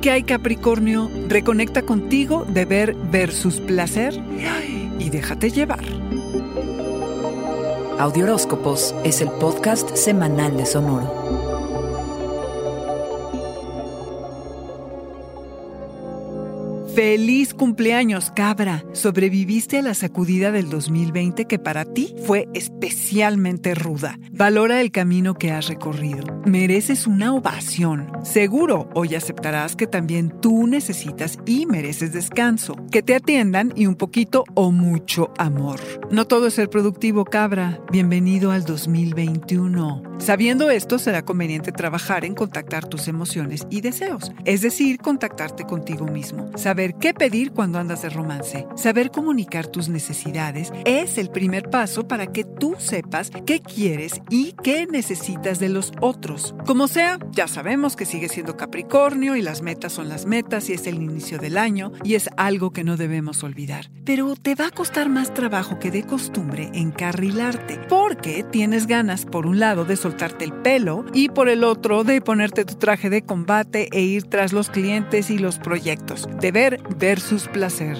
¿Qué hay Capricornio? Reconecta contigo, deber versus placer y déjate llevar. Audioróscopos es el podcast semanal de Sonoro. Feliz cumpleaños, cabra. Sobreviviste a la sacudida del 2020 que para ti fue especialmente ruda. Valora el camino que has recorrido. Mereces una ovación. Seguro, hoy aceptarás que también tú necesitas y mereces descanso. Que te atiendan y un poquito o mucho amor. No todo es ser productivo, cabra. Bienvenido al 2021. Sabiendo esto, será conveniente trabajar en contactar tus emociones y deseos, es decir, contactarte contigo mismo. Saber qué pedir cuando andas de romance. Saber comunicar tus necesidades es el primer paso para que tú sepas qué quieres y qué necesitas de los otros. Como sea, ya sabemos que sigue siendo Capricornio y las metas son las metas y es el inicio del año y es algo que no debemos olvidar. Pero te va a costar más trabajo que de costumbre encarrilarte porque tienes ganas, por un lado, de soltarte el pelo y por el otro de ponerte tu traje de combate e ir tras los clientes y los proyectos. Versus placer.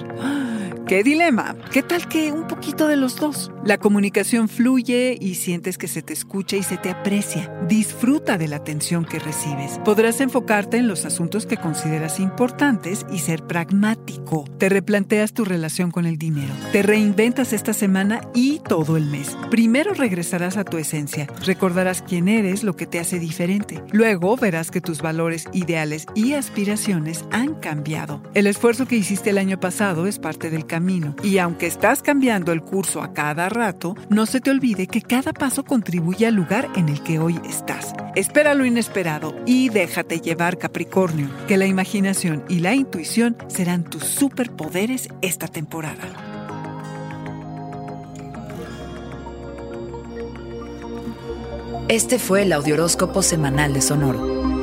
¡Qué dilema! ¿Qué tal que un poquito de los dos? La comunicación fluye y sientes que se te escucha y se te aprecia. Disfruta de la atención que recibes. Podrás enfocarte en los asuntos que consideras importantes y ser pragmático. Te replanteas tu relación con el dinero. Te reinventas esta semana y todo el mes. Primero regresarás a tu esencia. Recordarás quién eres, lo que te hace diferente. Luego verás que tus valores, ideales y aspiraciones han cambiado. El esfuerzo que hiciste el año pasado es parte del camino y aunque estás cambiando el curso a cada rato, no se te olvide que cada paso contribuye al lugar en el que hoy estás. Espera lo inesperado y déjate llevar Capricornio, que la imaginación y la intuición serán tus superpoderes esta temporada. Este fue el Audioróscopo Semanal de Sonoro.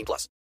18 plus.